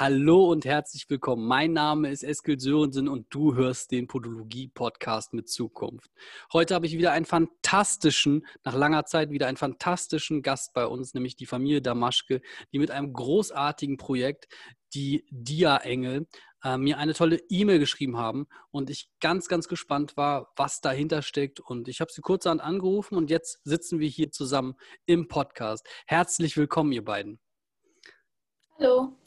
Hallo und herzlich willkommen. Mein Name ist Eskil Sörensen und du hörst den Podologie-Podcast mit Zukunft. Heute habe ich wieder einen fantastischen, nach langer Zeit wieder einen fantastischen Gast bei uns, nämlich die Familie Damaschke, die mit einem großartigen Projekt, die Dia-Engel, äh, mir eine tolle E-Mail geschrieben haben und ich ganz, ganz gespannt war, was dahinter steckt. Und ich habe sie kurzerhand angerufen und jetzt sitzen wir hier zusammen im Podcast. Herzlich willkommen, ihr beiden. Hallo.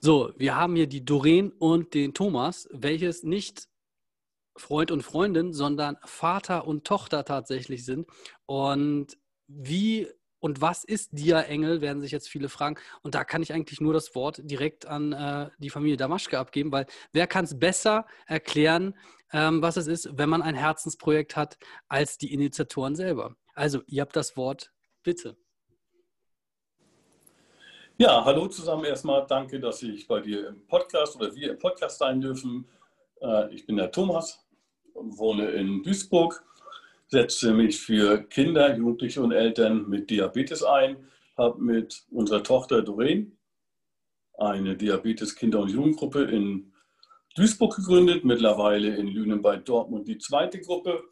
So, wir haben hier die Doreen und den Thomas, welches nicht Freund und Freundin, sondern Vater und Tochter tatsächlich sind. Und wie und was ist Dia-Engel, werden sich jetzt viele fragen. Und da kann ich eigentlich nur das Wort direkt an äh, die Familie Damaschke abgeben, weil wer kann es besser erklären, ähm, was es ist, wenn man ein Herzensprojekt hat, als die Initiatoren selber? Also, ihr habt das Wort, bitte. Ja, hallo zusammen erstmal. Danke, dass ich bei dir im Podcast oder wir im Podcast sein dürfen. Äh, ich bin der Thomas, wohne in Duisburg, setze mich für Kinder, Jugendliche und Eltern mit Diabetes ein, habe mit unserer Tochter Doreen eine Diabetes-Kinder- und Jugendgruppe in Duisburg gegründet, mittlerweile in Lünen bei Dortmund die zweite Gruppe.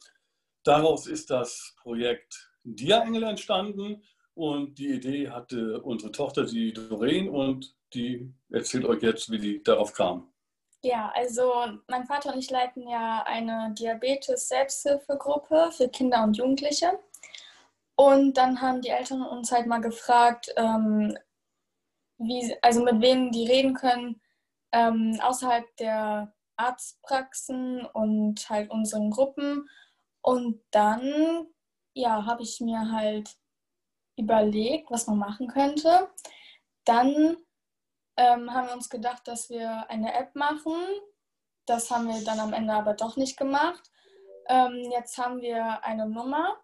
Daraus ist das Projekt Dia-Engel entstanden und die Idee hatte unsere Tochter, die Doreen, und die erzählt euch jetzt, wie die darauf kam. Ja, also mein Vater und ich leiten ja eine Diabetes-Selbsthilfegruppe für Kinder und Jugendliche. Und dann haben die Eltern uns halt mal gefragt, ähm, wie, also mit wem die reden können, ähm, außerhalb der Arztpraxen und halt unseren Gruppen. Und dann, ja, habe ich mir halt überlegt, was man machen könnte. Dann ähm, haben wir uns gedacht, dass wir eine App machen. Das haben wir dann am Ende aber doch nicht gemacht. Ähm, jetzt haben wir eine Nummer,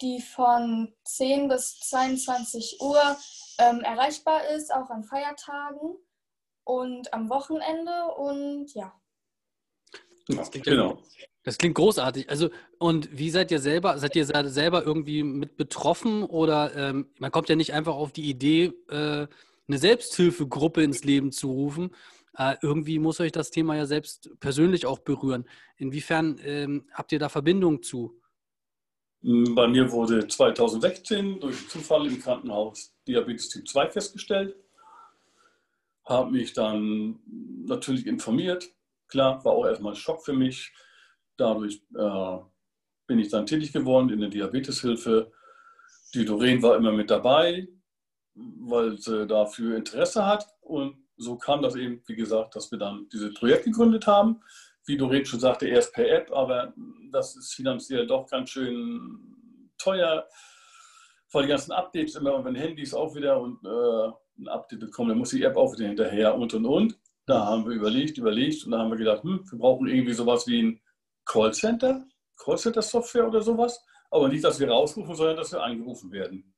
die von 10 bis 22 Uhr ähm, erreichbar ist, auch an Feiertagen und am Wochenende. Und ja. Das klingt, genau. Das klingt großartig. Also, und wie seid ihr selber? Seid ihr selber irgendwie mit betroffen oder ähm, man kommt ja nicht einfach auf die Idee, äh, eine Selbsthilfegruppe ins Leben zu rufen. Äh, irgendwie muss euch das Thema ja selbst persönlich auch berühren. Inwiefern ähm, habt ihr da Verbindung zu? Bei mir wurde 2016 durch Zufall im Krankenhaus Diabetes Typ 2 festgestellt. Habe mich dann natürlich informiert, Klar, war auch erstmal ein Schock für mich. Dadurch äh, bin ich dann tätig geworden in der Diabeteshilfe. Die Doreen war immer mit dabei, weil sie dafür Interesse hat. Und so kam das eben, wie gesagt, dass wir dann dieses Projekt gegründet haben. Wie Doreen schon sagte, erst per App, aber das ist finanziell doch ganz schön teuer, weil die ganzen Updates immer, wenn Handys auch wieder und äh, ein Update bekommen, dann muss die App auch wieder hinterher und und und. Da haben wir überlegt, überlegt und da haben wir gedacht, hm, wir brauchen irgendwie sowas wie ein Callcenter, Callcenter-Software oder sowas. Aber nicht, dass wir rausrufen, sondern dass wir angerufen werden.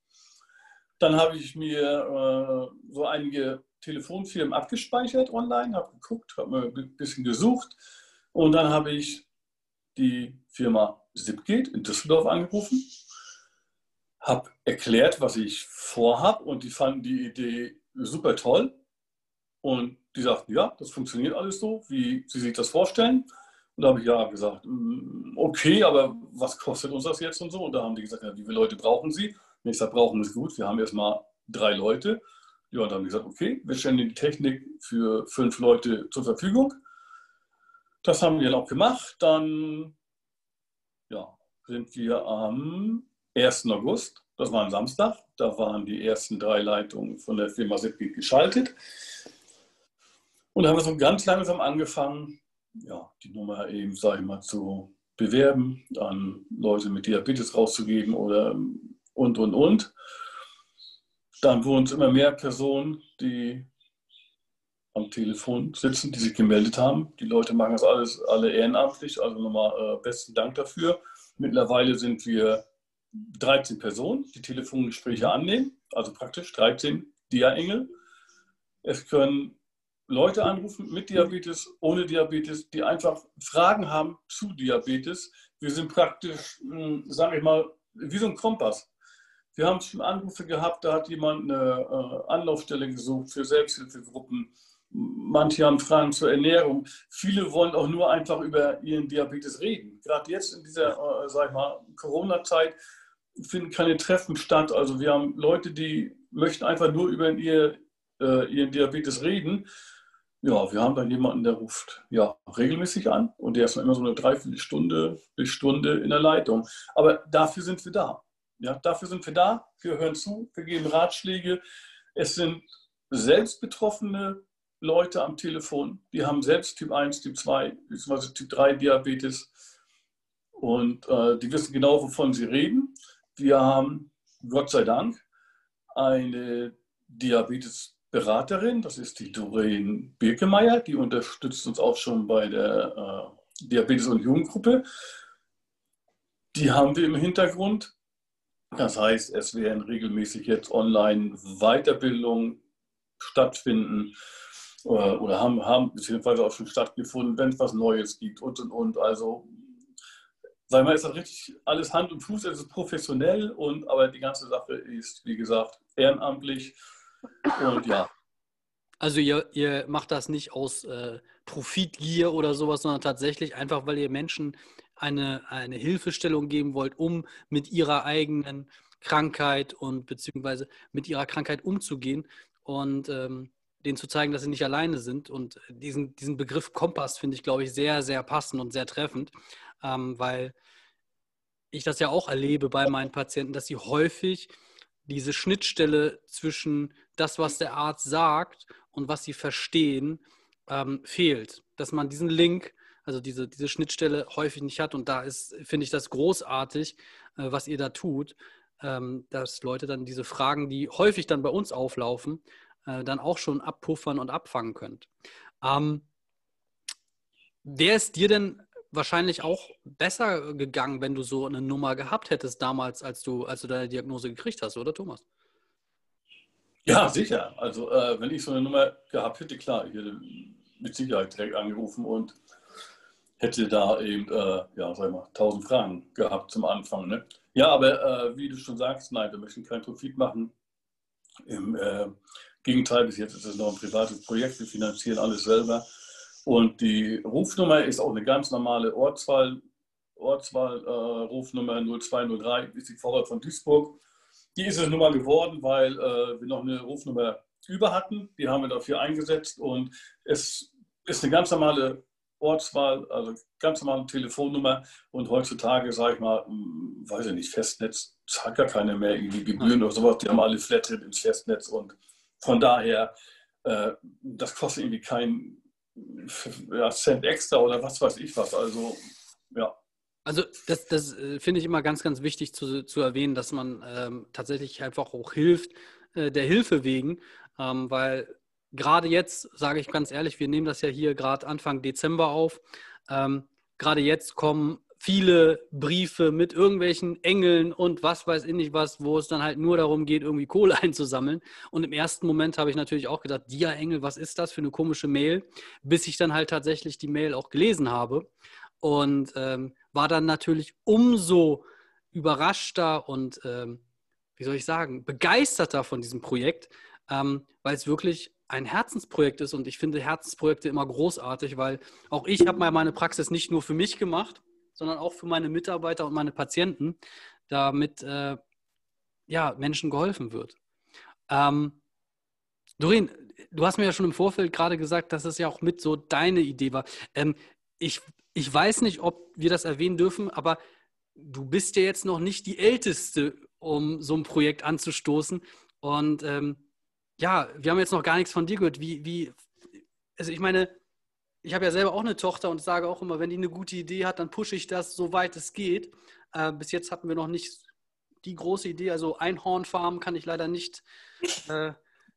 Dann habe ich mir äh, so einige Telefonfirmen abgespeichert online, habe geguckt, habe mir ein bisschen gesucht und dann habe ich die Firma Zipgate in Düsseldorf angerufen, habe erklärt, was ich vorhabe und die fanden die Idee super toll und die sagten, ja, das funktioniert alles so, wie Sie sich das vorstellen. Und da habe ich ja gesagt, mm, okay, aber was kostet uns das jetzt und so? Und da haben die gesagt, ja, wie viele Leute brauchen Sie? Und ich sage, brauchen ist gut, wir haben erstmal drei Leute. Ja, und dann haben die gesagt, okay, wir stellen die Technik für fünf Leute zur Verfügung. Das haben wir dann auch gemacht. Dann ja, sind wir am 1. August, das war ein Samstag, da waren die ersten drei Leitungen von der Firma Zipgate geschaltet. Und da haben wir so ganz langsam angefangen, ja, die Nummer eben, sage ich mal, zu bewerben, an Leute mit Diabetes rauszugeben oder und, und, und. Dann wurden es immer mehr Personen, die am Telefon sitzen, die sich gemeldet haben. Die Leute machen das alles alle ehrenamtlich, also nochmal äh, besten Dank dafür. Mittlerweile sind wir 13 Personen, die Telefongespräche annehmen, also praktisch 13 Dia-Engel. Es können Leute anrufen mit Diabetes, ohne Diabetes, die einfach Fragen haben zu Diabetes. Wir sind praktisch, hm, sage ich mal, wie so ein Kompass. Wir haben schon Anrufe gehabt, da hat jemand eine äh, Anlaufstelle gesucht für Selbsthilfegruppen Manche haben Fragen zur Ernährung. Viele wollen auch nur einfach über ihren Diabetes reden. Gerade jetzt in dieser, äh, sag ich mal, Corona-Zeit finden keine Treffen statt. Also wir haben Leute, die möchten einfach nur über ihr, äh, ihren Diabetes reden. Ja, wir haben dann jemanden, der ruft ja regelmäßig an und der ist dann immer so eine Dreiviertelstunde bis Stunde in der Leitung. Aber dafür sind wir da. Ja, dafür sind wir da. Wir hören zu, wir geben Ratschläge. Es sind selbst betroffene Leute am Telefon, die haben selbst Typ 1, Typ 2 bzw. Typ 3 Diabetes und äh, die wissen genau, wovon sie reden. Wir haben, Gott sei Dank, eine Diabetesberaterin, das ist die Doreen Birkemeyer, die unterstützt uns auch schon bei der äh, Diabetes- und Jugendgruppe. Die haben wir im Hintergrund. Das heißt, es werden regelmäßig jetzt online Weiterbildungen stattfinden oder, oder haben, haben beziehungsweise auch schon stattgefunden, wenn es was Neues gibt und und und. Also sagen wir, ist das richtig alles Hand und Fuß, es ist professionell und aber die ganze Sache ist, wie gesagt, ehrenamtlich und ja. Also ihr, ihr macht das nicht aus äh, Profitgier oder sowas, sondern tatsächlich einfach, weil ihr Menschen eine, eine Hilfestellung geben wollt, um mit ihrer eigenen Krankheit und beziehungsweise mit ihrer Krankheit umzugehen. Und ähm, denen zu zeigen, dass sie nicht alleine sind. Und diesen, diesen Begriff Kompass finde ich, glaube ich, sehr, sehr passend und sehr treffend, ähm, weil ich das ja auch erlebe bei meinen Patienten, dass sie häufig diese Schnittstelle zwischen das, was der Arzt sagt und was sie verstehen, ähm, fehlt. Dass man diesen Link, also diese, diese Schnittstelle häufig nicht hat. Und da ist, finde ich das großartig, äh, was ihr da tut, ähm, dass Leute dann diese Fragen, die häufig dann bei uns auflaufen, äh, dann auch schon abpuffern und abfangen könnt. Ähm, Wäre es dir denn wahrscheinlich auch besser gegangen, wenn du so eine Nummer gehabt hättest damals, als du, als du deine Diagnose gekriegt hast, oder Thomas? Ja, sicher. Also äh, wenn ich so eine Nummer gehabt hätte, klar, ich hätte mit Sicherheit direkt angerufen und hätte da eben, äh, ja, sag mal, tausend Fragen gehabt zum Anfang. Ne? Ja, aber äh, wie du schon sagst, nein, wir möchten keinen Profit machen. Im, äh, Gegenteil, bis jetzt ist es noch ein privates Projekt, wir finanzieren alles selber. Und die Rufnummer ist auch eine ganz normale Ortswahl, Ortswahl-Rufnummer äh, 0203, ist die Vorwahl von Duisburg. Die ist es nun mal geworden, weil äh, wir noch eine Rufnummer über hatten. Die haben wir dafür eingesetzt und es ist eine ganz normale Ortswahl, also ganz normale Telefonnummer. Und heutzutage, sage ich mal, hm, weiß ich nicht, Festnetz zahlt gar keiner mehr irgendwie Gebühren oder sowas. Die haben alle Flatrate ins Festnetz und von daher, äh, das kostet irgendwie kein ja, Cent extra oder was weiß ich was. Also, ja. Also das, das äh, finde ich immer ganz, ganz wichtig zu, zu erwähnen, dass man ähm, tatsächlich einfach auch hilft, äh, der Hilfe wegen, ähm, weil gerade jetzt, sage ich ganz ehrlich, wir nehmen das ja hier gerade Anfang Dezember auf, ähm, gerade jetzt kommen viele Briefe mit irgendwelchen Engeln und was weiß ich nicht was, wo es dann halt nur darum geht, irgendwie Kohle einzusammeln. Und im ersten Moment habe ich natürlich auch gedacht, Dia-Engel, was ist das für eine komische Mail? Bis ich dann halt tatsächlich die Mail auch gelesen habe und ähm, war dann natürlich umso überraschter und, ähm, wie soll ich sagen, begeisterter von diesem Projekt, ähm, weil es wirklich ein Herzensprojekt ist und ich finde Herzensprojekte immer großartig, weil auch ich habe mal meine Praxis nicht nur für mich gemacht, sondern auch für meine Mitarbeiter und meine Patienten, damit äh, ja, Menschen geholfen wird. Ähm, Doreen, du hast mir ja schon im Vorfeld gerade gesagt, dass es ja auch mit so deine Idee war. Ähm, ich, ich weiß nicht, ob wir das erwähnen dürfen, aber du bist ja jetzt noch nicht die Älteste, um so ein Projekt anzustoßen. Und ähm, ja, wir haben jetzt noch gar nichts von dir gehört. Wie, wie, also ich meine, ich habe ja selber auch eine Tochter und sage auch immer, wenn die eine gute Idee hat, dann pushe ich das, so weit es geht. Äh, bis jetzt hatten wir noch nicht die große Idee, also Einhornfarm kann ich leider nicht äh,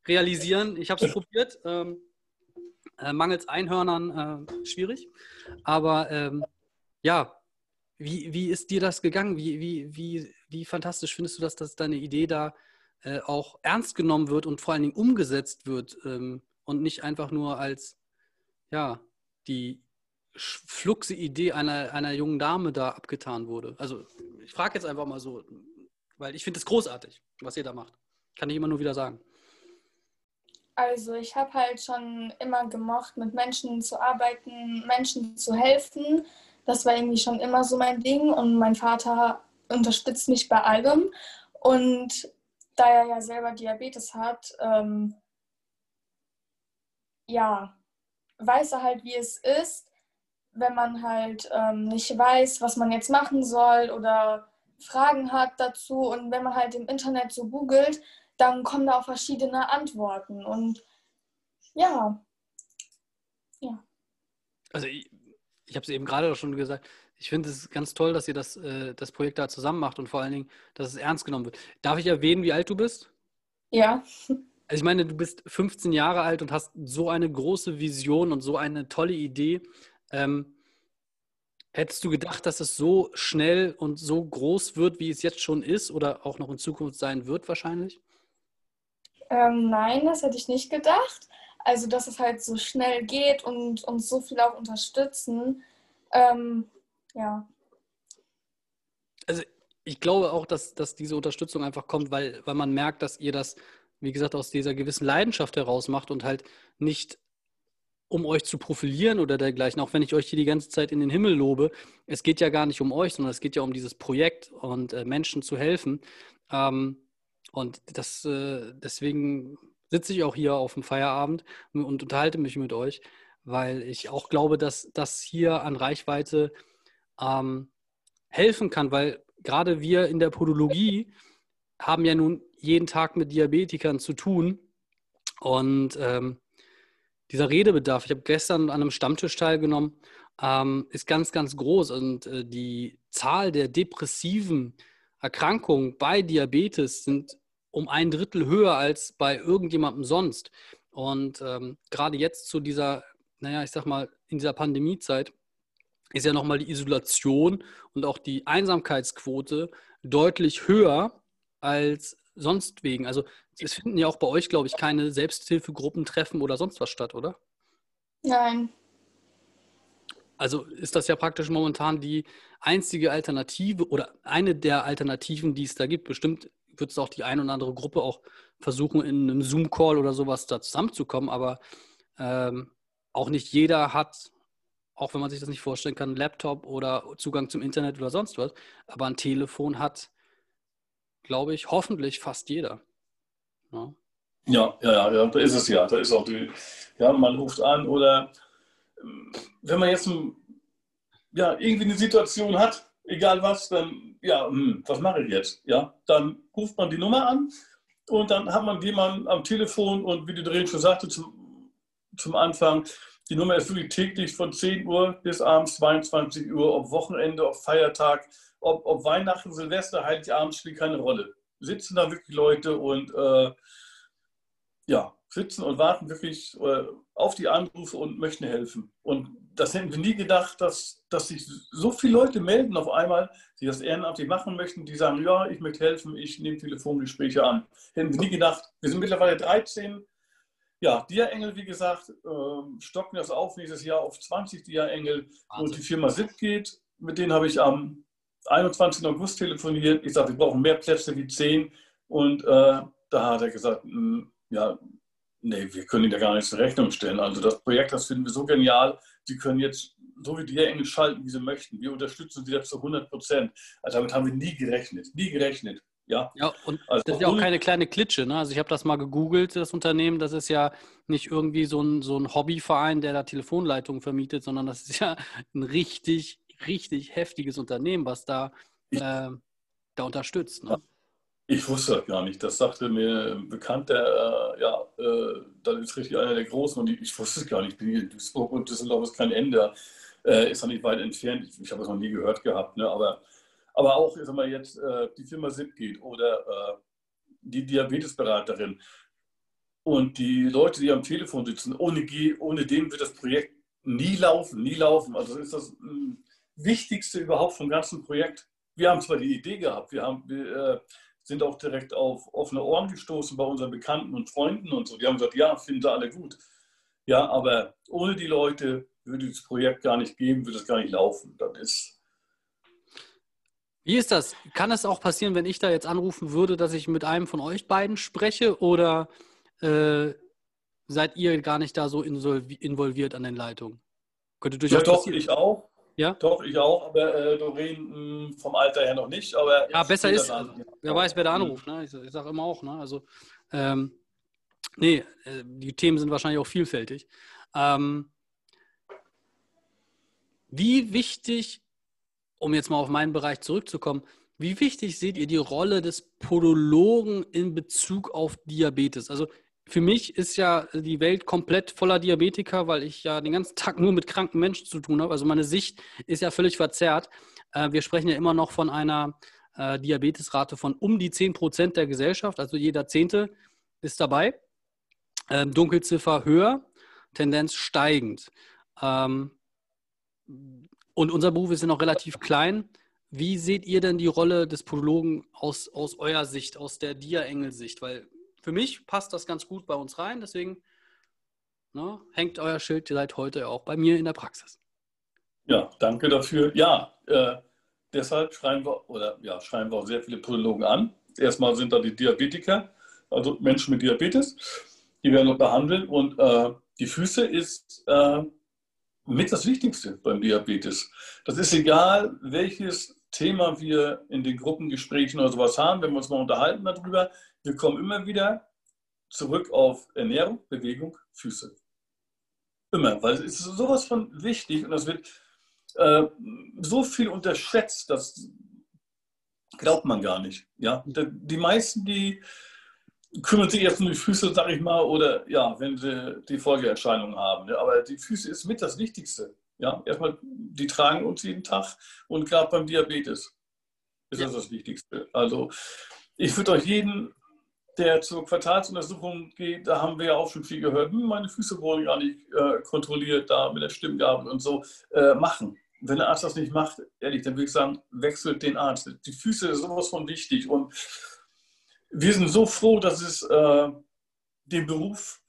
realisieren. Ich habe es probiert. Ähm, äh, mangels Einhörnern äh, schwierig. Aber ähm, ja, wie, wie ist dir das gegangen? Wie, wie, wie, wie fantastisch findest du das, dass deine Idee da äh, auch ernst genommen wird und vor allen Dingen umgesetzt wird ähm, und nicht einfach nur als ja, die fluxe Idee einer, einer jungen Dame da abgetan wurde. Also ich frage jetzt einfach mal so, weil ich finde es großartig, was ihr da macht. Kann ich immer nur wieder sagen. Also ich habe halt schon immer gemocht, mit Menschen zu arbeiten, Menschen zu helfen. Das war irgendwie schon immer so mein Ding und mein Vater unterstützt mich bei allem. Und da er ja selber Diabetes hat, ähm, ja, weiß er halt, wie es ist, wenn man halt ähm, nicht weiß, was man jetzt machen soll oder Fragen hat dazu. Und wenn man halt im Internet so googelt, dann kommen da auch verschiedene Antworten. Und ja, ja. Also ich, ich habe es eben gerade schon gesagt, ich finde es ganz toll, dass ihr das, äh, das Projekt da zusammen macht und vor allen Dingen, dass es ernst genommen wird. Darf ich erwähnen, wie alt du bist? Ja. Also ich meine, du bist 15 Jahre alt und hast so eine große Vision und so eine tolle Idee. Ähm, hättest du gedacht, dass es so schnell und so groß wird, wie es jetzt schon ist oder auch noch in Zukunft sein wird wahrscheinlich? Ähm, nein, das hätte ich nicht gedacht. Also, dass es halt so schnell geht und uns so viel auch unterstützen. Ähm, ja. Also, ich glaube auch, dass, dass diese Unterstützung einfach kommt, weil, weil man merkt, dass ihr das, wie gesagt, aus dieser gewissen Leidenschaft heraus macht und halt nicht um euch zu profilieren oder dergleichen, auch wenn ich euch hier die ganze Zeit in den Himmel lobe. Es geht ja gar nicht um euch, sondern es geht ja um dieses Projekt und äh, Menschen zu helfen. Ähm, und das, äh, deswegen sitze ich auch hier auf dem Feierabend und unterhalte mich mit euch, weil ich auch glaube, dass das hier an Reichweite ähm, helfen kann, weil gerade wir in der Podologie haben ja nun jeden Tag mit Diabetikern zu tun. Und ähm, dieser Redebedarf, ich habe gestern an einem Stammtisch teilgenommen, ähm, ist ganz, ganz groß. Und äh, die Zahl der depressiven Erkrankungen bei Diabetes sind um ein Drittel höher als bei irgendjemandem sonst. Und ähm, gerade jetzt zu dieser, naja, ich sag mal, in dieser Pandemiezeit ist ja nochmal die Isolation und auch die Einsamkeitsquote deutlich höher als sonst wegen. Also es finden ja auch bei euch, glaube ich, keine Selbsthilfegruppentreffen oder sonst was statt, oder? Nein. Also ist das ja praktisch momentan die einzige Alternative oder eine der Alternativen, die es da gibt. Bestimmt wird es auch die ein oder andere Gruppe auch versuchen, in einem Zoom-Call oder sowas da zusammenzukommen, aber ähm, auch nicht jeder hat, auch wenn man sich das nicht vorstellen kann, einen Laptop oder Zugang zum Internet oder sonst was, aber ein Telefon hat, glaube ich, hoffentlich fast jeder. Ja. Ja, ja, ja, da ist es ja. Da ist auch die, ja, man ruft an oder ähm, wenn man jetzt ein, ja, irgendwie eine Situation hat, egal was, dann, ja, hm, was mache ich jetzt? Ja, dann ruft man die Nummer an und dann hat man jemanden am Telefon und wie du drin schon sagte zum, zum Anfang, die Nummer ist wirklich täglich von 10 Uhr bis abends 22 Uhr, ob Wochenende, ob Feiertag, ob, ob Weihnachten, Silvester, Heiligabend spielt keine Rolle. Sitzen da wirklich Leute und äh, ja, sitzen und warten wirklich äh, auf die Anrufe und möchten helfen. Und das hätten wir nie gedacht, dass, dass sich so viele Leute melden auf einmal, die das ehrenamtlich machen möchten, die sagen, ja, ich möchte helfen, ich nehme Telefongespräche an. Hätten wir nie gedacht. Wir sind mittlerweile 13. Ja, Dia-Engel, wie gesagt, äh, stocken das auf nächstes Jahr auf 20 Dia-Engel. Und die Firma SIP geht, mit denen habe ich am 21. August telefoniert. Ich sage, wir brauchen mehr Plätze wie 10. Und äh, da hat er gesagt, mh, hm, ja, nee, wir können Ihnen ja gar nichts in Rechnung stellen. Also das Projekt, das finden wir so genial. Sie können jetzt so wie die Engel schalten, wie sie möchten. Wir unterstützen Sie das zu 100 Prozent. Also damit haben wir nie gerechnet. Nie gerechnet. Ja, ja und also das ist ja auch keine kleine Klitsche. Ne? Also ich habe das mal gegoogelt, das Unternehmen. Das ist ja nicht irgendwie so ein, so ein Hobbyverein, der da Telefonleitungen vermietet, sondern das ist ja ein richtig, richtig heftiges Unternehmen, was da, äh, da unterstützt. Ne? Ich wusste das gar nicht. Das sagte mir ein Bekannter, äh, ja, äh, das ist richtig einer der Großen und ich, ich wusste es gar nicht. Ich bin hier in Duisburg und Düsseldorf ist kein Ende. Äh, ist ja nicht weit entfernt. Ich, ich habe es noch nie gehört gehabt. Ne? Aber, aber auch, ich sag mal, jetzt äh, die Firma SIP geht oder äh, die Diabetesberaterin und die Leute, die am Telefon sitzen, ohne, ohne dem wird das Projekt nie laufen, nie laufen. Also das ist das äh, Wichtigste überhaupt vom ganzen Projekt. Wir haben zwar die Idee gehabt, wir haben, wir, sind auch direkt auf offene Ohren gestoßen bei unseren Bekannten und Freunden und so. Die haben gesagt, ja, finden sie alle gut. Ja, aber ohne die Leute würde das Projekt gar nicht geben, würde es gar nicht laufen. Das ist. Wie ist das? Kann es auch passieren, wenn ich da jetzt anrufen würde, dass ich mit einem von euch beiden spreche? Oder äh, seid ihr gar nicht da so involviert an den Leitungen? Könnte durchaus ja, doch, passieren. ich auch. Ja? Doch, ich auch, aber äh, Doreen mh, hm, vom Alter her noch nicht. Aber ja, besser ist, also, wer weiß, wer da anruft. Ne? Ich, ich sage immer auch, ne? also ähm, nee, äh, die Themen sind wahrscheinlich auch vielfältig. Ähm, wie wichtig, um jetzt mal auf meinen Bereich zurückzukommen, wie wichtig seht ihr die Rolle des Podologen in Bezug auf Diabetes? Also für mich ist ja die Welt komplett voller Diabetiker, weil ich ja den ganzen Tag nur mit kranken Menschen zu tun habe. Also meine Sicht ist ja völlig verzerrt. Äh, wir sprechen ja immer noch von einer äh, Diabetesrate von um die 10 Prozent der Gesellschaft. Also jeder Zehnte ist dabei. Ähm, Dunkelziffer höher, Tendenz steigend. Ähm, und unser Beruf ist ja noch relativ klein. Wie seht ihr denn die Rolle des Podologen aus, aus eurer Sicht, aus der Dia-Engel-Sicht? Weil für mich passt das ganz gut bei uns rein, deswegen ne, hängt euer Schild seit heute auch bei mir in der Praxis. Ja, danke dafür. Ja, äh, deshalb schreiben wir, oder ja, schreiben wir auch sehr viele Podologen an. Erstmal sind da die Diabetiker, also Menschen mit Diabetes, die werden wir behandeln und äh, die Füße ist äh, mit das Wichtigste beim Diabetes. Das ist egal, welches Thema wir in den Gruppengesprächen oder sowas haben, wenn wir uns mal unterhalten darüber, wir kommen immer wieder zurück auf Ernährung, Bewegung, Füße. Immer, weil es ist sowas von wichtig und das wird äh, so viel unterschätzt, das glaubt man gar nicht. Ja? Die meisten, die kümmern sich erst um die Füße, sag ich mal, oder ja, wenn sie die Folgeerscheinungen haben. Ja? Aber die Füße ist mit das Wichtigste. Ja, erstmal, die tragen uns jeden Tag und gerade beim Diabetes ist das das Wichtigste. Also, ich würde euch jeden, der zur Quartalsuntersuchung geht, da haben wir ja auch schon viel gehört, hm, meine Füße wurden gar nicht äh, kontrolliert, da mit der Stimmgabel und so, äh, machen. Wenn der Arzt das nicht macht, ehrlich, dann würde ich sagen, wechselt den Arzt. Die Füße ist sowas von wichtig und wir sind so froh, dass es äh, den Beruf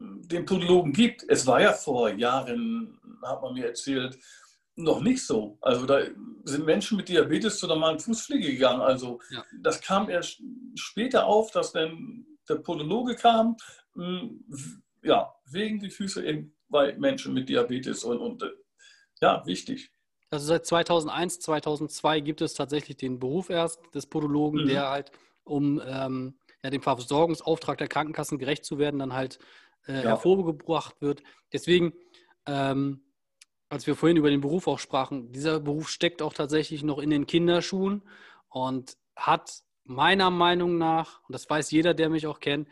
den Podologen gibt. Es war ja vor Jahren, hat man mir erzählt, noch nicht so. Also da sind Menschen mit Diabetes zu normalen Fußpflege gegangen. Also ja. das kam erst später auf, dass dann der Podologe kam, hm, ja, wegen die Füße eben bei Menschen mit Diabetes und, und äh, ja, wichtig. Also seit 2001, 2002 gibt es tatsächlich den Beruf erst des Podologen, mhm. der halt, um ähm, ja, dem Versorgungsauftrag der Krankenkassen gerecht zu werden, dann halt äh, ja. hervorgebracht wird. Deswegen, ähm, als wir vorhin über den Beruf auch sprachen, dieser Beruf steckt auch tatsächlich noch in den Kinderschuhen und hat meiner Meinung nach, und das weiß jeder, der mich auch kennt,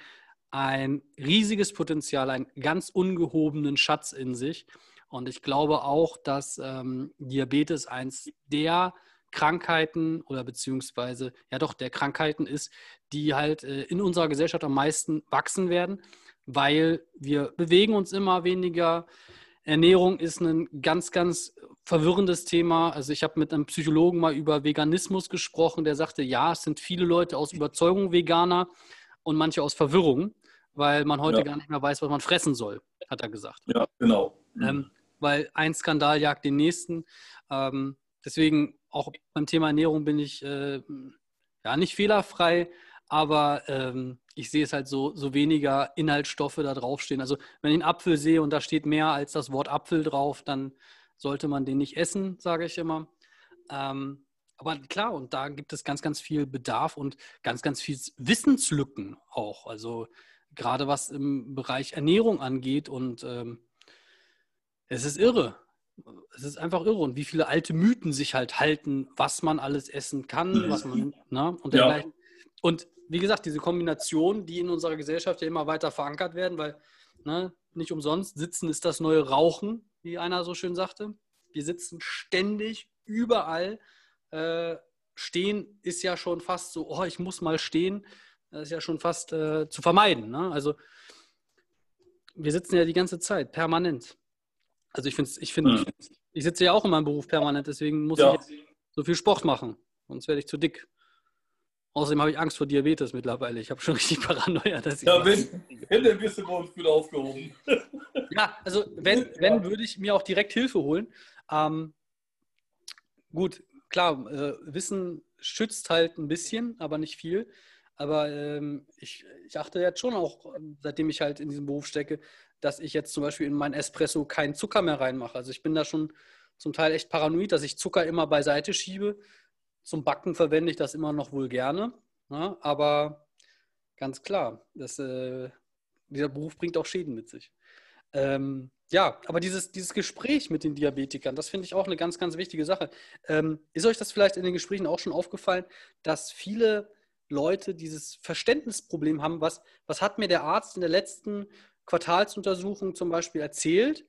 ein riesiges Potenzial, einen ganz ungehobenen Schatz in sich. Und ich glaube auch, dass ähm, Diabetes eins der Krankheiten oder beziehungsweise ja doch der Krankheiten ist, die halt äh, in unserer Gesellschaft am meisten wachsen werden weil wir bewegen uns immer weniger. Ernährung ist ein ganz, ganz verwirrendes Thema. Also ich habe mit einem Psychologen mal über Veganismus gesprochen, der sagte, ja, es sind viele Leute aus Überzeugung Veganer und manche aus Verwirrung, weil man heute ja. gar nicht mehr weiß, was man fressen soll, hat er gesagt. Ja, genau. Ähm, weil ein Skandal jagt den nächsten. Ähm, deswegen auch beim Thema Ernährung bin ich äh, ja nicht fehlerfrei, aber ähm, ich sehe es halt so, so weniger Inhaltsstoffe da draufstehen. Also wenn ich einen Apfel sehe und da steht mehr als das Wort Apfel drauf, dann sollte man den nicht essen, sage ich immer. Ähm, aber klar, und da gibt es ganz, ganz viel Bedarf und ganz, ganz viel Wissenslücken auch. Also gerade was im Bereich Ernährung angeht und ähm, es ist irre. Es ist einfach irre und wie viele alte Mythen sich halt halten, was man alles essen kann, was man, ne, und. Ja. Und wie gesagt, diese Kombination, die in unserer Gesellschaft ja immer weiter verankert werden, weil ne, nicht umsonst sitzen ist das neue Rauchen, wie einer so schön sagte. Wir sitzen ständig überall. Äh, stehen ist ja schon fast so, oh, ich muss mal stehen. Das ist ja schon fast äh, zu vermeiden. Ne? Also wir sitzen ja die ganze Zeit, permanent. Also ich finde, ich, find, mhm. ich sitze ja auch in meinem Beruf permanent, deswegen muss ja. ich so viel Sport machen. Sonst werde ich zu dick. Außerdem habe ich Angst vor Diabetes mittlerweile. Ich habe schon richtig Paranoia, dass ich. Ja, wenn, wenn dann bist du bei uns gut aufgehoben. ja, also wenn, wenn würde ich mir auch direkt Hilfe holen. Ähm, gut, klar, äh, Wissen schützt halt ein bisschen, aber nicht viel. aber ähm, ich, ich achte jetzt schon auch, seitdem ich halt in diesem Beruf stecke, dass ich jetzt zum Beispiel in mein Espresso keinen Zucker mehr reinmache. Also ich bin da schon zum Teil echt paranoid, dass ich Zucker immer beiseite schiebe. Zum Backen verwende ich das immer noch wohl gerne. Ne? aber ganz klar, das, äh, dieser Beruf bringt auch Schäden mit sich. Ähm, ja, aber dieses, dieses Gespräch mit den Diabetikern, das finde ich auch eine ganz, ganz wichtige Sache. Ähm, ist euch das vielleicht in den Gesprächen auch schon aufgefallen, dass viele Leute dieses Verständnisproblem haben, was, was hat mir der Arzt in der letzten Quartalsuntersuchung zum Beispiel erzählt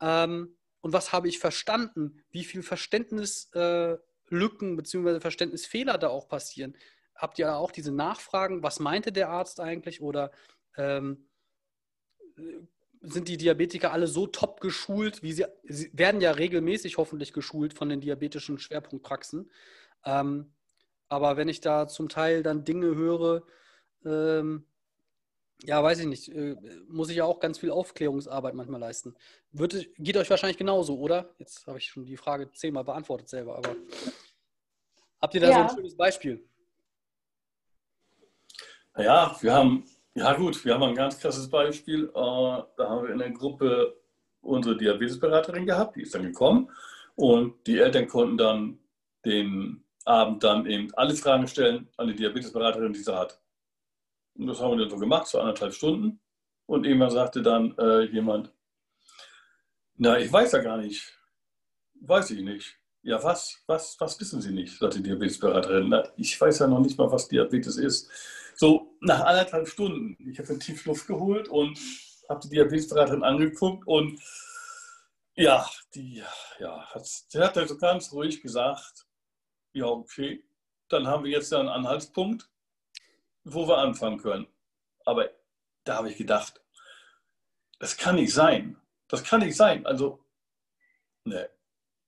ähm, und was habe ich verstanden, wie viel Verständnislücken äh, bzw. Verständnisfehler da auch passieren. Habt ihr auch diese Nachfragen, was meinte der Arzt eigentlich oder ähm, sind die Diabetiker alle so top geschult, wie sie, sie werden ja regelmäßig hoffentlich geschult von den diabetischen Schwerpunktpraxen. Ähm, aber wenn ich da zum Teil dann Dinge höre, ähm, ja, weiß ich nicht, äh, muss ich ja auch ganz viel Aufklärungsarbeit manchmal leisten. Wird, geht euch wahrscheinlich genauso, oder? Jetzt habe ich schon die Frage zehnmal beantwortet selber, aber habt ihr da ja. so ein schönes Beispiel? Ja, wir haben ja gut, wir haben ein ganz krasses Beispiel. Äh, da haben wir in der Gruppe unsere Diabetesberaterin gehabt, die ist dann gekommen und die Eltern konnten dann den Abend dann eben alle Fragen stellen an die Diabetesberaterin, die sie hat. Und das haben wir dann so gemacht, so anderthalb Stunden. Und irgendwann sagte dann äh, jemand, na, ich weiß ja gar nicht. Weiß ich nicht. Ja, was, was, was wissen Sie nicht, sagte die Diabetesberaterin. Na, ich weiß ja noch nicht mal, was Diabetes ist. So nach anderthalb Stunden. Ich habe tief Luft geholt und habe die Diabetesberaterin angeguckt und ja, die, ja, hat, die hat also ganz ruhig gesagt, ja, okay, dann haben wir jetzt ja einen Anhaltspunkt, wo wir anfangen können. Aber da habe ich gedacht, das kann nicht sein. Das kann nicht sein. Also, ne,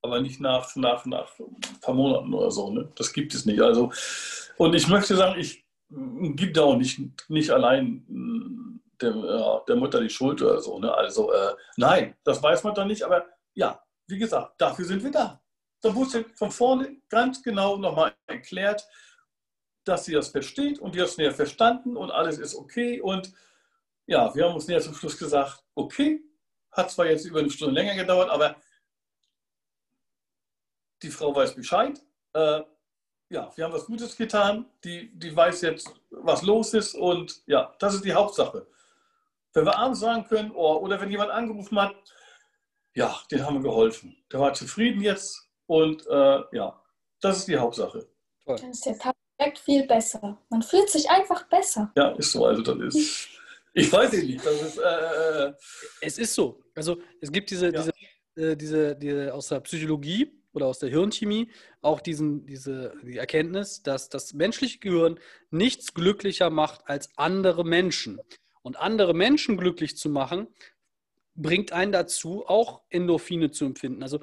aber nicht nach, nach, nach ein paar Monaten oder so. Ne? Das gibt es nicht. Also, und ich möchte sagen, ich gibt da auch nicht, nicht allein mm, der, der Mutter die Schuld oder so. Ne? Also äh, nein, das weiß man dann nicht, aber ja, wie gesagt, dafür sind wir da. Da wurde von vorne ganz genau nochmal erklärt, dass sie das versteht und die hat es näher verstanden und alles ist okay. Und ja, wir haben uns näher zum Schluss gesagt, okay, hat zwar jetzt über eine Stunde länger gedauert, aber die Frau weiß Bescheid. Äh, ja, wir haben was Gutes getan, die, die weiß jetzt, was los ist und ja, das ist die Hauptsache. Wenn wir abends sagen können, oh, oder wenn jemand angerufen hat, ja, den haben wir geholfen. Der war zufrieden jetzt und äh, ja, das ist die Hauptsache. Toll. Dann ist der Tag direkt viel besser. Man fühlt sich einfach besser. Ja, ist so. Also das ist, ich weiß nicht, das ist... Äh, äh es ist so. Also es gibt diese, ja. diese, äh, diese, diese aus der Psychologie, oder aus der Hirnchemie auch diesen, diese die Erkenntnis, dass das menschliche Gehirn nichts glücklicher macht als andere Menschen. Und andere Menschen glücklich zu machen, bringt einen dazu, auch Endorphine zu empfinden. Also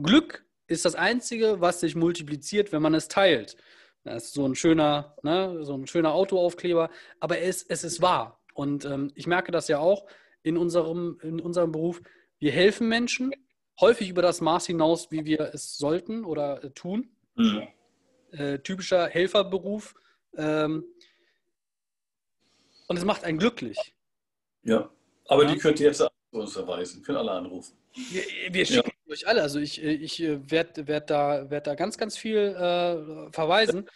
Glück ist das Einzige, was sich multipliziert, wenn man es teilt. Das ist so ein schöner, ne, so ein schöner Autoaufkleber, aber es, es ist wahr. Und ähm, ich merke das ja auch in unserem, in unserem Beruf. Wir helfen Menschen, häufig über das Maß hinaus, wie wir es sollten oder äh, tun. Mhm. Äh, typischer Helferberuf. Ähm, und es macht einen glücklich. Ja, aber ja. die könnt ihr jetzt uns erweisen, können alle anrufen. Wir, wir schicken ja. euch alle. Also ich, ich äh, werde werd da, werd da ganz, ganz viel äh, verweisen.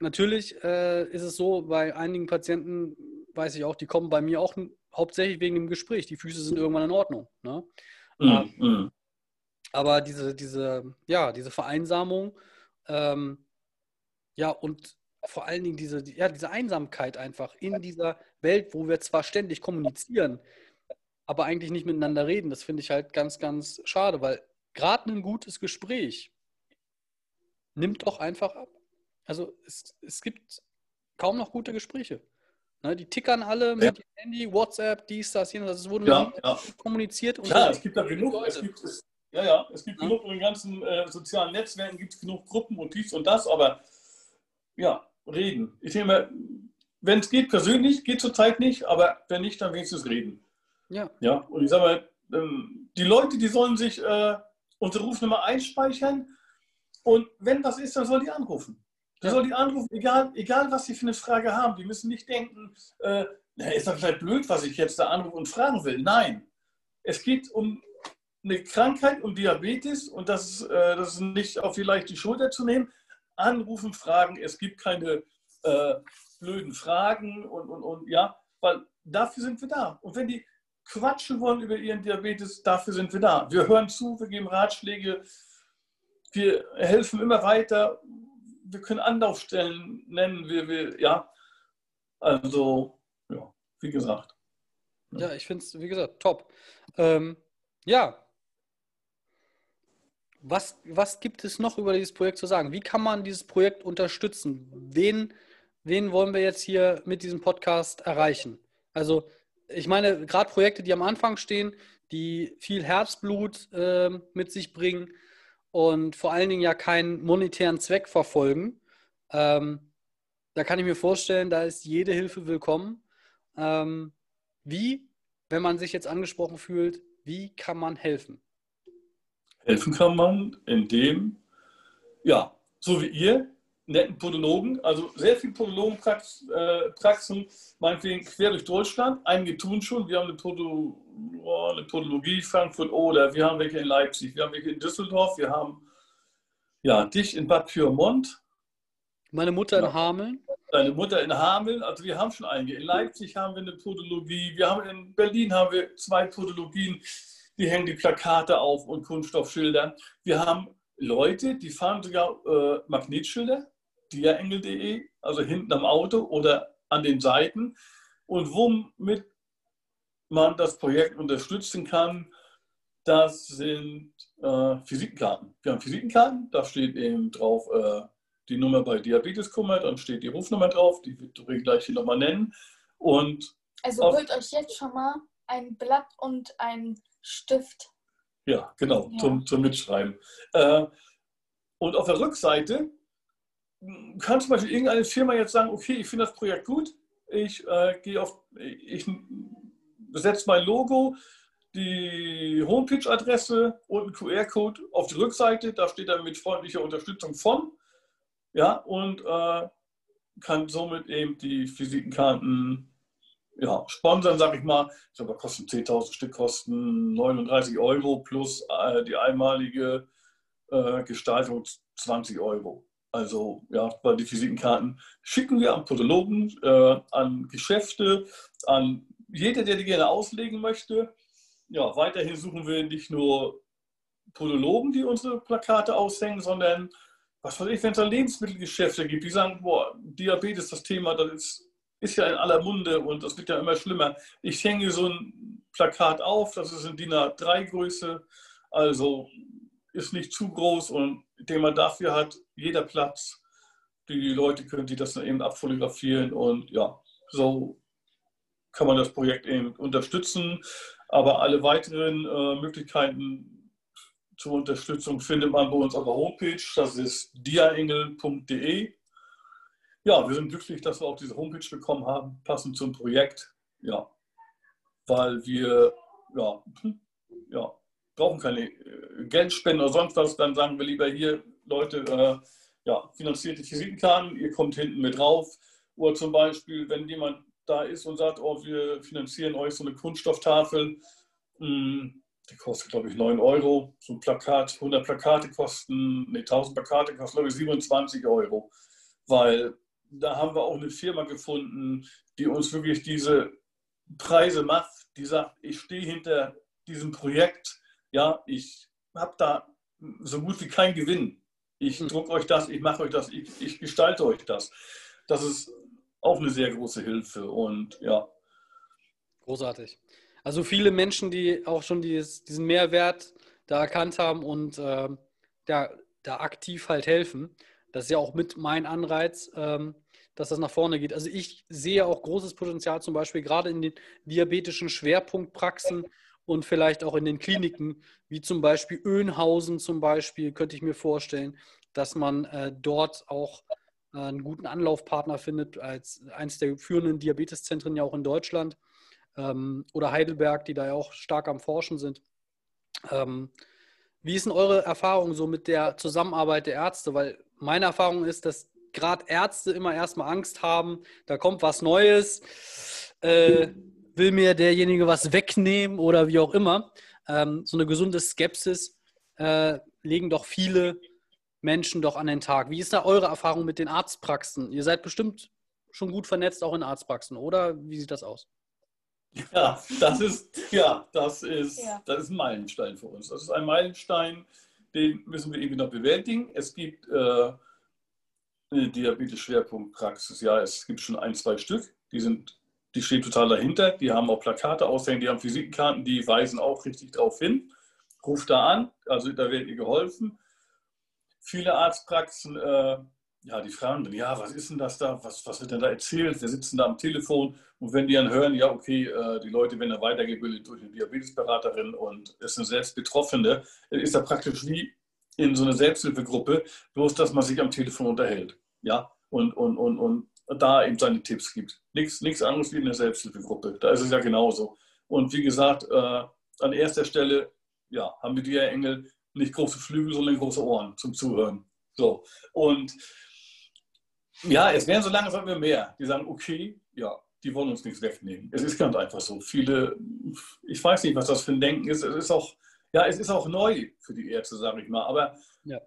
Natürlich äh, ist es so, bei einigen Patienten weiß ich auch, die kommen bei mir auch hauptsächlich wegen dem Gespräch. Die Füße sind irgendwann in Ordnung. Ne? Mhm. Ähm, aber diese, diese, ja, diese Vereinsamung, ähm, ja, und vor allen Dingen diese, ja, diese Einsamkeit einfach in dieser Welt, wo wir zwar ständig kommunizieren, aber eigentlich nicht miteinander reden, das finde ich halt ganz, ganz schade, weil gerade ein gutes Gespräch nimmt doch einfach ab. Also es, es gibt kaum noch gute Gespräche. Ne, die tickern alle mit ja. Handy, WhatsApp, dies, das, jenes. Das wurde ja, ja. kommuniziert. Und ja, es gibt da genug. Es gibt, es, ja, ja, es gibt ja. genug in den ganzen äh, sozialen Netzwerken, gibt es genug Gruppen und dies und das, aber ja, reden. Ich nehme, wenn es geht persönlich, geht zurzeit nicht, aber wenn nicht, dann wenigstens reden. Ja. Ja, und ich sage mal, ähm, die Leute, die sollen sich äh, unsere Rufnummer einspeichern und wenn was ist, dann soll die anrufen. Der soll die anrufen, egal, egal was sie für eine Frage haben. Die müssen nicht denken, äh, ist das vielleicht blöd, was ich jetzt da anrufe und fragen will. Nein, es geht um eine Krankheit, um Diabetes und das, äh, das ist nicht auf die leichte Schulter zu nehmen. Anrufen, fragen, es gibt keine äh, blöden Fragen und, und, und ja, weil dafür sind wir da. Und wenn die quatschen wollen über ihren Diabetes, dafür sind wir da. Wir hören zu, wir geben Ratschläge, wir helfen immer weiter, wir können Anlaufstellen nennen, wir, wir ja, also, ja, wie gesagt. Ja, ich finde es, wie gesagt, top. Ähm, ja. Was, was gibt es noch über dieses Projekt zu sagen? Wie kann man dieses Projekt unterstützen? Wen, wen wollen wir jetzt hier mit diesem Podcast erreichen? Also, ich meine, gerade Projekte, die am Anfang stehen, die viel Herzblut äh, mit sich bringen und vor allen Dingen ja keinen monetären Zweck verfolgen. Ähm, da kann ich mir vorstellen, da ist jede Hilfe willkommen. Ähm, wie, wenn man sich jetzt angesprochen fühlt, wie kann man helfen? Helfen kann man, indem, ja, so wie ihr, netten Podologen, also sehr viele Podologenpraxen, äh, meinetwegen quer durch Deutschland. Einige tun schon. Wir haben eine, Podo, oh, eine Podologie Frankfurt oder wir haben welche in Leipzig, wir haben welche in Düsseldorf, wir haben ja, dich in Bad Pyrmont. Meine Mutter in Hameln. Deine Mutter in Hameln. Also wir haben schon einige. In Leipzig haben wir eine Podologie. Wir haben in Berlin haben wir zwei Podologien. Die hängen die Plakate auf und Kunststoffschilder. Wir haben Leute, die fahren sogar äh, Magnetschilder diaengel.de, also hinten am Auto oder an den Seiten. Und womit man das Projekt unterstützen kann, das sind äh, Visitenkarten. Wir haben Visitenkarten, da steht eben drauf äh, die Nummer bei Diabeteskummer, dann steht die Rufnummer drauf, die Doreen gleich hier nochmal nennen. Und also holt euch jetzt schon mal ein Blatt und ein Stift. Ja, genau, ja. Zum, zum Mitschreiben. Äh, und auf der Rückseite kann zum Beispiel irgendeine Firma jetzt sagen, okay, ich finde das Projekt gut, ich äh, gehe auf, ich setze mein Logo, die Homepage-Adresse und ein QR-Code auf die Rückseite, da steht dann mit freundlicher Unterstützung von, ja, und äh, kann somit eben die Visitenkarten ja, sponsern, sag ich mal. Ich glaube, kosten 10.000 Stück, kosten 39 Euro plus äh, die einmalige äh, Gestaltung 20 Euro. Also ja, weil die Visitenkarten schicken wir an Podologen, äh, an Geschäfte, an jeder, der die gerne auslegen möchte. Ja, weiterhin suchen wir nicht nur Podologen, die unsere Plakate aushängen, sondern was weiß ich, wenn es da Lebensmittelgeschäfte gibt, die sagen, boah, Diabetes, das Thema, das ist, ist ja in aller Munde und das wird ja immer schlimmer. Ich hänge so ein Plakat auf, das ist in DIN A3-Größe, also ist nicht zu groß und den man dafür hat, jeder Platz. Die Leute können sich das dann eben abfotografieren und ja, so kann man das Projekt eben unterstützen. Aber alle weiteren äh, Möglichkeiten zur Unterstützung findet man bei uns auf der Homepage. Das ist diaengel.de. Ja, wir sind glücklich, dass wir auch diese Homepage bekommen haben, passend zum Projekt. Ja, weil wir ja, hm, ja, brauchen keine äh, Geldspenden oder sonst was, dann sagen wir lieber hier, Leute, äh, ja, finanzierte Visitenkarten, ihr kommt hinten mit drauf. Oder zum Beispiel, wenn jemand da ist und sagt, oh, wir finanzieren euch so eine Kunststofftafel, mh, hm, die kostet, glaube ich, 9 Euro. So ein Plakat, 100 Plakate kosten, nee, 1000 Plakate kosten, glaube ich, 27 Euro. Weil da haben wir auch eine Firma gefunden, die uns wirklich diese Preise macht, die sagt, ich stehe hinter diesem Projekt, ja, ich habe da so gut wie keinen Gewinn. Ich hm. drucke euch das, ich mache euch das, ich, ich gestalte euch das. Das ist auch eine sehr große Hilfe und ja. Großartig. Also viele Menschen, die auch schon dieses, diesen Mehrwert da erkannt haben und äh, da, da aktiv halt helfen. Das ist ja auch mit mein Anreiz, ähm, dass das nach vorne geht. Also ich sehe auch großes Potenzial zum Beispiel gerade in den diabetischen Schwerpunktpraxen und vielleicht auch in den Kliniken, wie zum Beispiel Öhnhausen zum Beispiel, könnte ich mir vorstellen, dass man äh, dort auch äh, einen guten Anlaufpartner findet, als eines der führenden Diabeteszentren ja auch in Deutschland. Ähm, oder Heidelberg, die da ja auch stark am Forschen sind. Ähm, wie ist denn eure Erfahrung so mit der Zusammenarbeit der Ärzte? Weil meine Erfahrung ist, dass gerade Ärzte immer erstmal Angst haben, da kommt was Neues, äh, will mir derjenige was wegnehmen oder wie auch immer. Ähm, so eine gesunde Skepsis äh, legen doch viele Menschen doch an den Tag. Wie ist da eure Erfahrung mit den Arztpraxen? Ihr seid bestimmt schon gut vernetzt, auch in Arztpraxen, oder? Wie sieht das aus? Ja, das ist, ja, das ist, ja. das ist ein Meilenstein für uns. Das ist ein Meilenstein, den müssen wir irgendwie noch bewältigen. Es gibt äh, eine Diabetes-Schwerpunktpraxis, ja, es gibt schon ein, zwei Stück, die sind, die stehen total dahinter, die haben auch Plakate aushängen, die haben Visitenkarten, die weisen auch richtig darauf hin. Ruft da an, also da wird ihr geholfen. Viele Arztpraxen äh, ja, die fragen dann, ja, was ist denn das da? Was, was wird denn da erzählt? Wir sitzen da am Telefon und wenn die dann hören, ja, okay, äh, die Leute werden dann weitergebildet durch eine Diabetesberaterin und es sind selbst Betroffene, ist da praktisch wie in so einer Selbsthilfegruppe, bloß dass man sich am Telefon unterhält. Ja, und, und, und, und da eben seine Tipps gibt. Nichts, nichts anderes wie in der Selbsthilfegruppe. Da ist es ja genauso. Und wie gesagt, äh, an erster Stelle ja, haben wir die Engel nicht große Flügel, sondern große Ohren zum Zuhören. So. Und ja, es werden so langsam immer mehr, die sagen, okay, ja, die wollen uns nichts wegnehmen. Es ist ganz einfach so. Viele, ich weiß nicht, was das für ein Denken ist. Es ist auch, ja, es ist auch neu für die Ärzte, sage ich mal. Aber ja.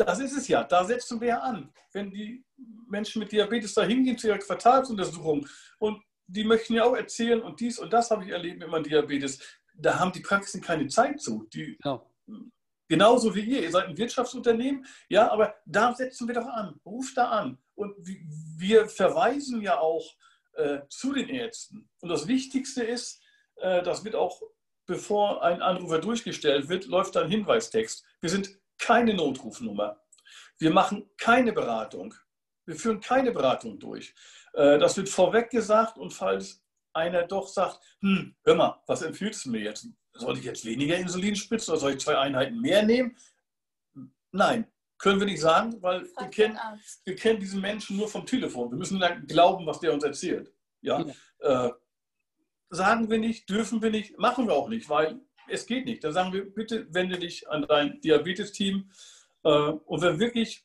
Das ist es ja. Da setzen wir ja an. Wenn die Menschen mit Diabetes da hingehen zu ihrer Quartalsuntersuchung und die möchten ja auch erzählen und dies und das habe ich erlebt mit meinem Diabetes, da haben die Praxen keine Zeit zu. Die, ja. Genauso wie ihr. Ihr seid ein Wirtschaftsunternehmen, ja, aber da setzen wir doch an. Ruft da an. Und wir verweisen ja auch äh, zu den Ärzten. Und das Wichtigste ist, äh, das wird auch, bevor ein Anrufer durchgestellt wird, läuft da ein Hinweistext. Wir sind keine Notrufnummer. Wir machen keine Beratung. Wir führen keine Beratung durch. Äh, das wird vorweg gesagt und falls einer doch sagt, hm, hör mal, was empfiehlst du mir jetzt? soll ich jetzt weniger Insulin spritzen oder soll ich zwei Einheiten mehr nehmen? Nein, können wir nicht sagen, weil wir kennen, wir kennen diesen Menschen nur vom Telefon. Wir müssen dann glauben, was der uns erzählt. Ja? ja. Äh, sagen wir nicht, dürfen wir nicht, machen wir auch nicht, weil es geht nicht. Dann sagen wir, bitte wende dich an dein Diabetes-Team. Äh, und wenn wirklich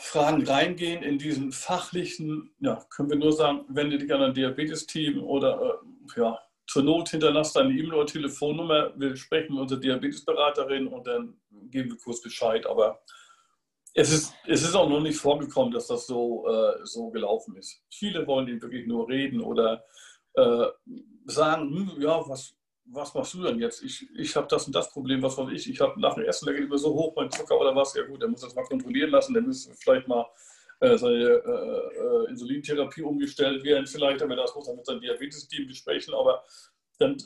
Fragen reingehen in diesen fachlichen, ja, können wir nur sagen, wende dich an ein Diabetes-Team oder äh, ja, zur Not hinterlasst deine E-Mail oder Telefonnummer. Wir sprechen mit unserer Diabetesberaterin und dann geben wir kurz Bescheid. Aber es ist, es ist auch noch nicht vorgekommen, dass das so, äh, so gelaufen ist. Viele wollen eben wirklich nur reden oder äh, sagen, hm, ja, was, was machst du denn jetzt? Ich, ich habe das und das Problem, was weiß ich. Ich habe nach dem Essen, der geht immer so hoch, mein Zucker oder was. Ja gut, der muss das mal kontrollieren lassen. Der muss vielleicht mal äh, seine äh, äh, Insulintherapie umgestellt werden, vielleicht, aber das muss dann mit seinem Diabetes-Team besprechen, aber dann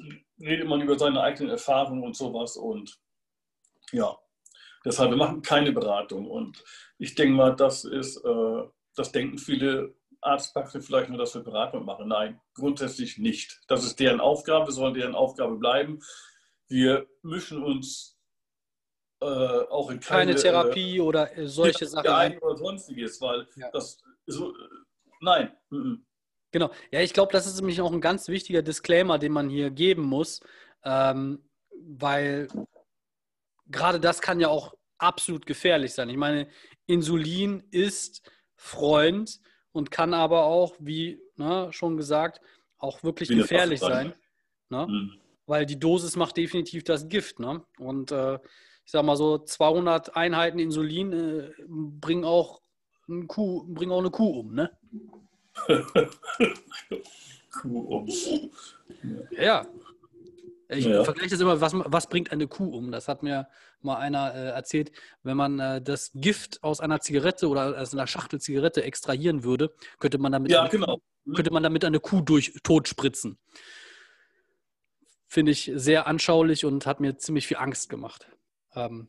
redet man über seine eigenen Erfahrungen und sowas und ja, deshalb, wir machen keine Beratung und ich denke mal, das ist, äh, das denken viele Arztpraxen vielleicht nur, dass wir Beratung machen. Nein, grundsätzlich nicht. Das ist deren Aufgabe, soll deren Aufgabe bleiben. Wir mischen uns äh, auch in keine, keine äh, Therapie äh, oder solche Sachen ein oder sonstiges, weil ja. das so, nein. Genau. Ja, ich glaube, das ist nämlich auch ein ganz wichtiger Disclaimer, den man hier geben muss, ähm, weil gerade das kann ja auch absolut gefährlich sein. Ich meine, Insulin ist Freund und kann aber auch, wie ne, schon gesagt, auch wirklich wie gefährlich sein. Ne? Mhm. Weil die Dosis macht definitiv das Gift. Ne? Und äh, ich sag mal so 200 Einheiten Insulin äh, bringen auch eine Kuh, bringen auch eine Kuh um, ne? Kuh um. Ja. Ich ja. vergleiche das immer, was, was bringt eine Kuh um? Das hat mir mal einer äh, erzählt, wenn man äh, das Gift aus einer Zigarette oder aus einer Schachtel Zigarette extrahieren würde, könnte man damit, ja, eine, genau. könnte man damit eine Kuh durch tot spritzen. Finde ich sehr anschaulich und hat mir ziemlich viel Angst gemacht. Ähm,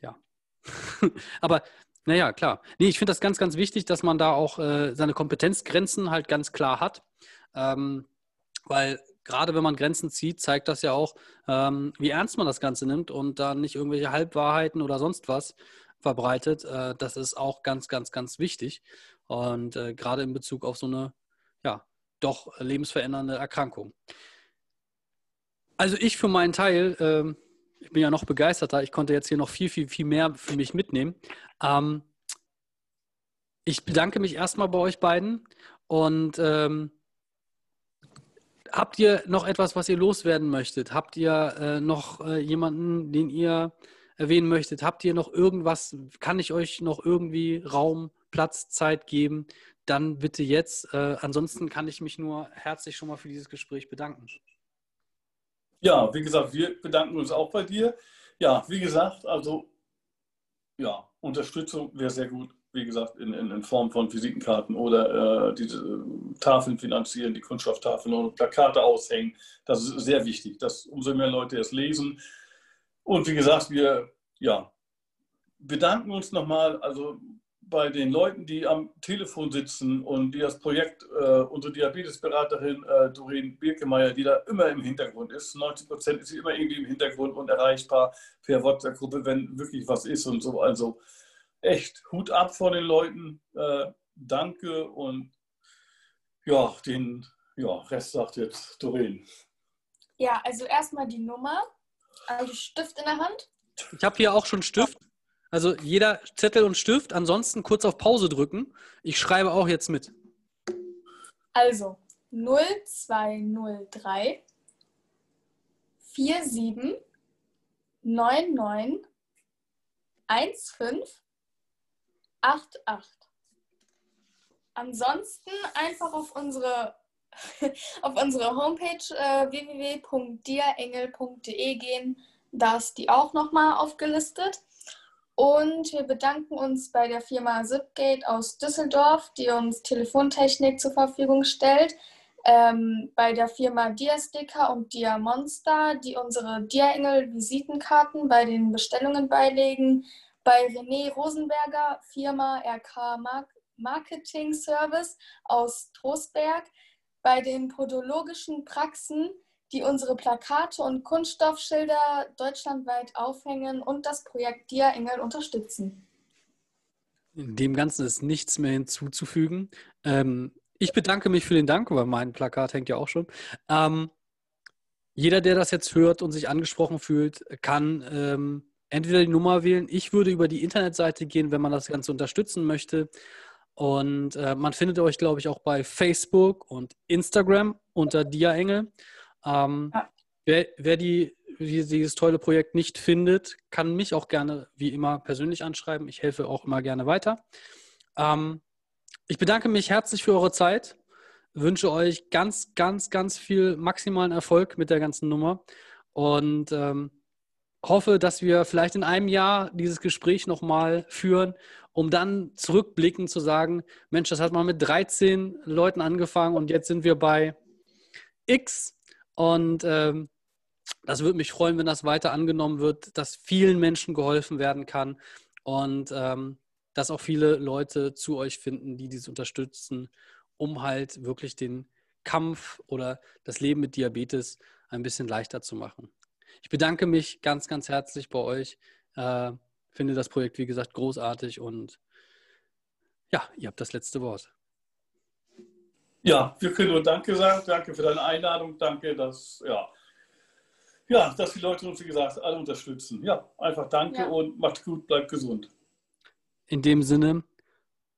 ja. Aber naja, klar. Nee, ich finde das ganz, ganz wichtig, dass man da auch äh, seine Kompetenzgrenzen halt ganz klar hat. Ähm, weil gerade wenn man Grenzen zieht, zeigt das ja auch, ähm, wie ernst man das Ganze nimmt und da nicht irgendwelche Halbwahrheiten oder sonst was verbreitet. Äh, das ist auch ganz, ganz, ganz wichtig. Und äh, gerade in Bezug auf so eine, ja, doch lebensverändernde Erkrankung. Also ich für meinen Teil ähm, ich bin ja noch begeisterter. Ich konnte jetzt hier noch viel, viel, viel mehr für mich mitnehmen. Ähm, ich bedanke mich erstmal bei euch beiden und ähm, habt ihr noch etwas, was ihr loswerden möchtet? Habt ihr äh, noch äh, jemanden, den ihr erwähnen möchtet? Habt ihr noch irgendwas? Kann ich euch noch irgendwie Raum, Platz, Zeit geben? Dann bitte jetzt. Äh, ansonsten kann ich mich nur herzlich schon mal für dieses Gespräch bedanken. Ja, wie gesagt, wir bedanken uns auch bei dir. Ja, wie gesagt, also ja, Unterstützung wäre sehr gut wie gesagt, in, in, in Form von Visitenkarten oder äh, diese äh, Tafeln finanzieren, die Kunststofftafeln und Plakate aushängen. Das ist sehr wichtig, dass umso mehr Leute es lesen. Und wie gesagt, wir ja, bedanken uns nochmal also bei den Leuten, die am Telefon sitzen und die das Projekt, äh, unsere Diabetesberaterin äh, Doreen Birkemeyer, die da immer im Hintergrund ist. 90 Prozent ist sie immer irgendwie im Hintergrund und erreichbar per WhatsApp-Gruppe, wenn wirklich was ist und so. Also echt Hut ab vor den Leuten. Äh, danke und ja, den ja, Rest sagt jetzt Doreen. Ja, also erstmal die Nummer. Also Stift in der Hand. Ich habe hier auch schon Stift. Also jeder Zettel und Stift. Ansonsten kurz auf Pause drücken. Ich schreibe auch jetzt mit. Also 0203 47 99 15 88. Ansonsten einfach auf unsere, auf unsere Homepage äh, www.diaengel.de gehen. Da ist die auch nochmal aufgelistet. Und wir bedanken uns bei der Firma Zipgate aus Düsseldorf, die uns Telefontechnik zur Verfügung stellt. Ähm, bei der Firma Diasticker und Diamonster, die unsere Diaengel-Visitenkarten bei den Bestellungen beilegen bei René Rosenberger, Firma RK Marketing Service aus Trostberg, bei den podologischen Praxen, die unsere Plakate und Kunststoffschilder deutschlandweit aufhängen und das Projekt Dia Engel unterstützen. Dem Ganzen ist nichts mehr hinzuzufügen. Ähm, ich bedanke mich für den Dank, weil mein Plakat hängt ja auch schon. Ähm, jeder, der das jetzt hört und sich angesprochen fühlt, kann ähm, entweder die Nummer wählen. Ich würde über die Internetseite gehen, wenn man das Ganze unterstützen möchte. Und äh, man findet euch, glaube ich, auch bei Facebook und Instagram unter Dia-Engel. Ähm, ja. wer, wer die, dieses tolle Projekt nicht findet, kann mich auch gerne, wie immer, persönlich anschreiben. Ich helfe auch immer gerne weiter. Ähm, ich bedanke mich herzlich für eure Zeit. Wünsche euch ganz, ganz, ganz viel maximalen Erfolg mit der ganzen Nummer. Und ähm, hoffe, dass wir vielleicht in einem Jahr dieses Gespräch nochmal führen, um dann zurückblickend zu sagen, Mensch, das hat mal mit 13 Leuten angefangen und jetzt sind wir bei X. Und ähm, das würde mich freuen, wenn das weiter angenommen wird, dass vielen Menschen geholfen werden kann und ähm, dass auch viele Leute zu euch finden, die dies unterstützen, um halt wirklich den Kampf oder das Leben mit Diabetes ein bisschen leichter zu machen. Ich bedanke mich ganz, ganz herzlich bei euch. Äh, finde das Projekt, wie gesagt, großartig und ja, ihr habt das letzte Wort. Ja, wir können nur Danke sagen. Danke für deine Einladung. Danke, dass, ja, ja, dass die Leute uns, wie gesagt, alle unterstützen. Ja, einfach danke ja. und macht gut, bleibt gesund. In dem Sinne,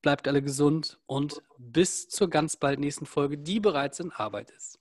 bleibt alle gesund und bis zur ganz bald nächsten Folge, die bereits in Arbeit ist.